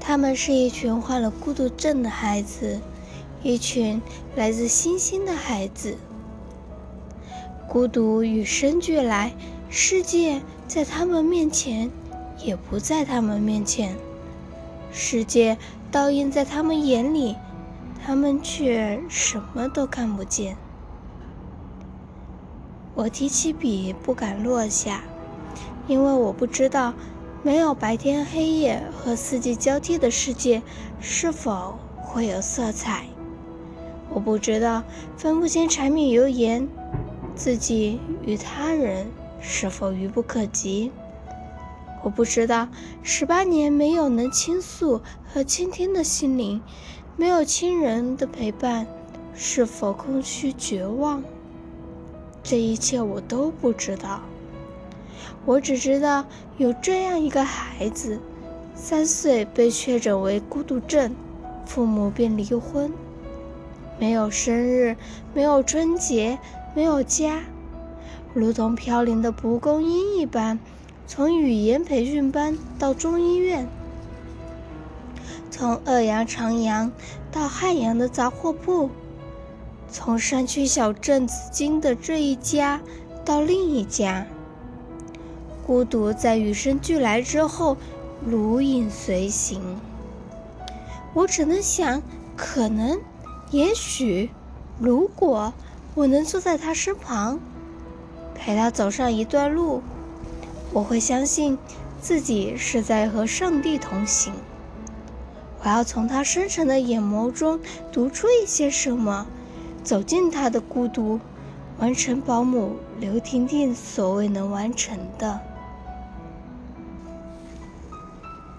他们是一群患了孤独症的孩子，一群来自星星的孩子。孤独与生俱来，世界在他们面前也不在他们面前，世界倒映在他们眼里，他们却什么都看不见。我提起笔不敢落下，因为我不知道。没有白天黑夜和四季交替的世界，是否会有色彩？我不知道分不清柴米油盐，自己与他人是否愚不可及？我不知道十八年没有能倾诉和倾听的心灵，没有亲人的陪伴，是否空虚绝望？这一切我都不知道。我只知道有这样一个孩子，三岁被确诊为孤独症，父母便离婚，没有生日，没有春节，没有家，如同飘零的蒲公英一般，从语言培训班到中医院，从二阳长阳到汉阳的杂货铺，从山区小镇紫金的这一家到另一家。孤独在与生俱来之后，如影随形。我只能想，可能，也许，如果我能坐在他身旁，陪他走上一段路，我会相信自己是在和上帝同行。我要从他深沉的眼眸中读出一些什么，走进他的孤独，完成保姆刘婷婷所未能完成的。